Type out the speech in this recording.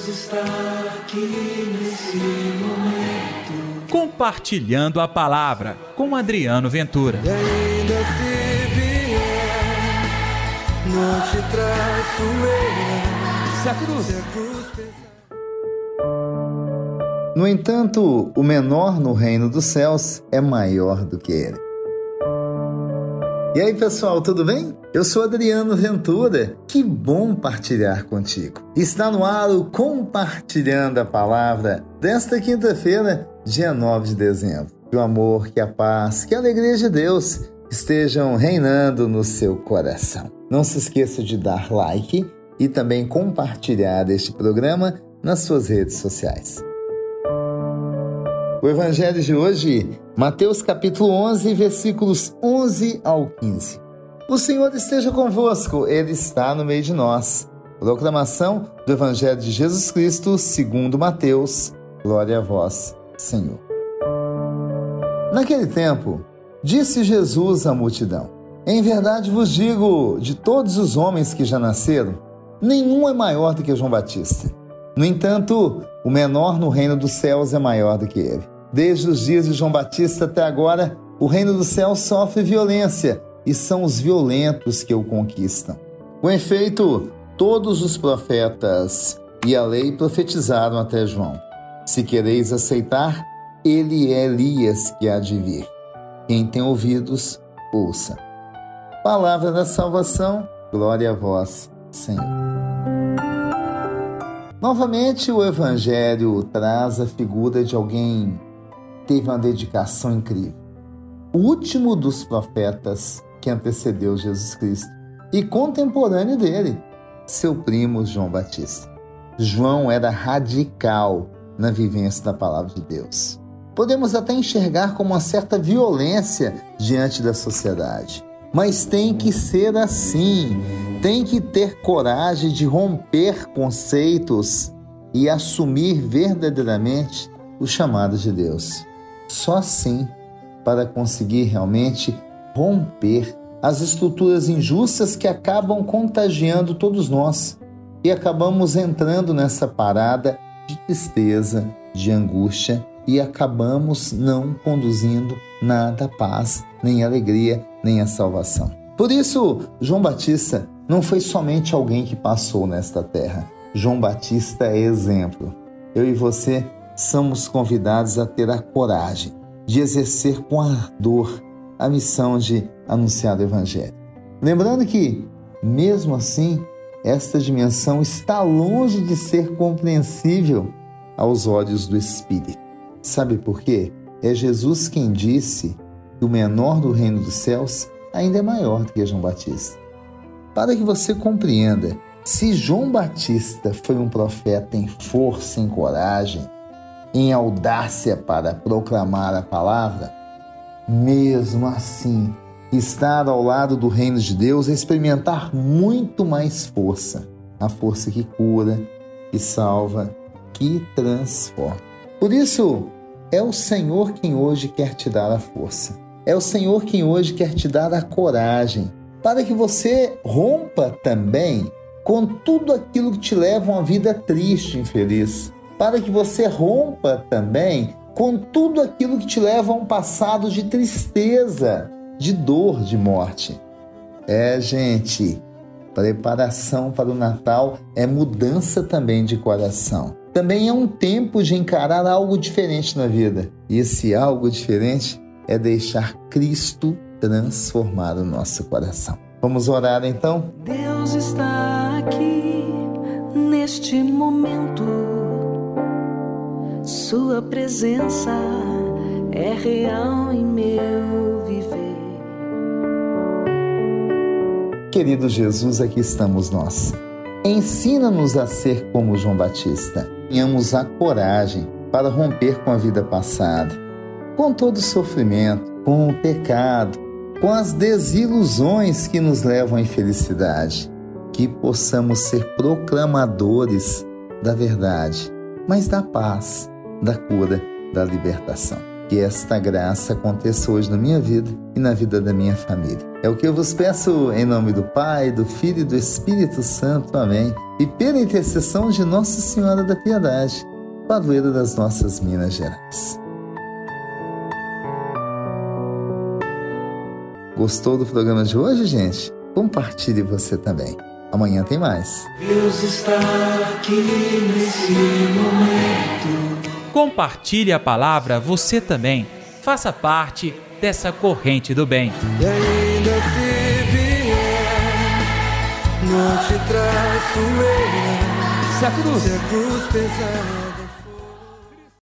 Deus está aqui nesse momento. Compartilhando a palavra com Adriano Ventura. E ainda se vier, não te traço eu. Se a cruz. Se a cruz pesar. No entanto, o menor no reino dos céus é maior do que ele. E aí, pessoal, tudo bem? Eu sou Adriano Ventura. Que bom partilhar contigo. Está no ar o Compartilhando a Palavra desta quinta-feira, dia 9 de dezembro. Que o amor, que a paz, que a alegria de Deus estejam reinando no seu coração. Não se esqueça de dar like e também compartilhar este programa nas suas redes sociais. O evangelho de hoje, Mateus capítulo 11, versículos 11 ao 15. O Senhor esteja convosco, ele está no meio de nós. Proclamação do evangelho de Jesus Cristo, segundo Mateus. Glória a vós, Senhor. Naquele tempo, disse Jesus à multidão: Em verdade vos digo, de todos os homens que já nasceram, nenhum é maior do que João Batista. No entanto, o menor no reino dos céus é maior do que ele. Desde os dias de João Batista até agora, o reino dos céus sofre violência e são os violentos que o conquistam. Com efeito, todos os profetas e a lei profetizaram até João. Se quereis aceitar, ele é Elias que há de vir. Quem tem ouvidos, ouça. Palavra da salvação, glória a vós, Senhor. Novamente, o Evangelho traz a figura de alguém teve uma dedicação incrível. O último dos profetas que antecedeu Jesus Cristo e contemporâneo dele, seu primo João Batista. João era radical na vivência da palavra de Deus. Podemos até enxergar como uma certa violência diante da sociedade. Mas tem que ser assim. Tem que ter coragem de romper conceitos e assumir verdadeiramente o chamado de Deus. Só assim para conseguir realmente romper as estruturas injustas que acabam contagiando todos nós e acabamos entrando nessa parada de tristeza, de angústia e acabamos não conduzindo nada paz, nem alegria, nem a salvação. Por isso, João Batista não foi somente alguém que passou nesta terra. João Batista é exemplo. Eu e você somos convidados a ter a coragem de exercer com ardor a missão de anunciar o Evangelho. Lembrando que, mesmo assim, esta dimensão está longe de ser compreensível aos olhos do Espírito. Sabe por quê? É Jesus quem disse que o menor do reino dos céus ainda é maior do que João Batista. Para que você compreenda, se João Batista foi um profeta em força, em coragem, em audácia para proclamar a palavra, mesmo assim, estar ao lado do reino de Deus é experimentar muito mais força a força que cura, que salva, que transforma. Por isso, é o Senhor quem hoje quer te dar a força. É o Senhor quem hoje quer te dar a coragem para que você rompa também com tudo aquilo que te leva a uma vida triste, infeliz. Para que você rompa também com tudo aquilo que te leva a um passado de tristeza, de dor, de morte. É, gente, preparação para o Natal é mudança também de coração. Também é um tempo de encarar algo diferente na vida. E esse algo diferente é deixar Cristo transformar o nosso coração. Vamos orar então? Deus está aqui neste momento. Sua presença é real em meu viver. Querido Jesus, aqui estamos nós. Ensina-nos a ser como João Batista. Tenhamos a coragem para romper com a vida passada, com todo o sofrimento, com o pecado, com as desilusões que nos levam à infelicidade. Que possamos ser proclamadores da verdade, mas da paz, da cura, da libertação. Que esta graça aconteça hoje na minha vida e na vida da minha família. É o que eu vos peço em nome do Pai, do Filho e do Espírito Santo. Amém. E pela intercessão de Nossa Senhora da Piedade, padroeira das nossas Minas Gerais. Gostou do programa de hoje, gente? Compartilhe você também. Amanhã tem mais. Deus está aqui nesse momento. Compartilhe a palavra você também. Faça parte dessa corrente do bem. E ainda se vier, não te traço eu. Se a cruz Se a cruz pesar.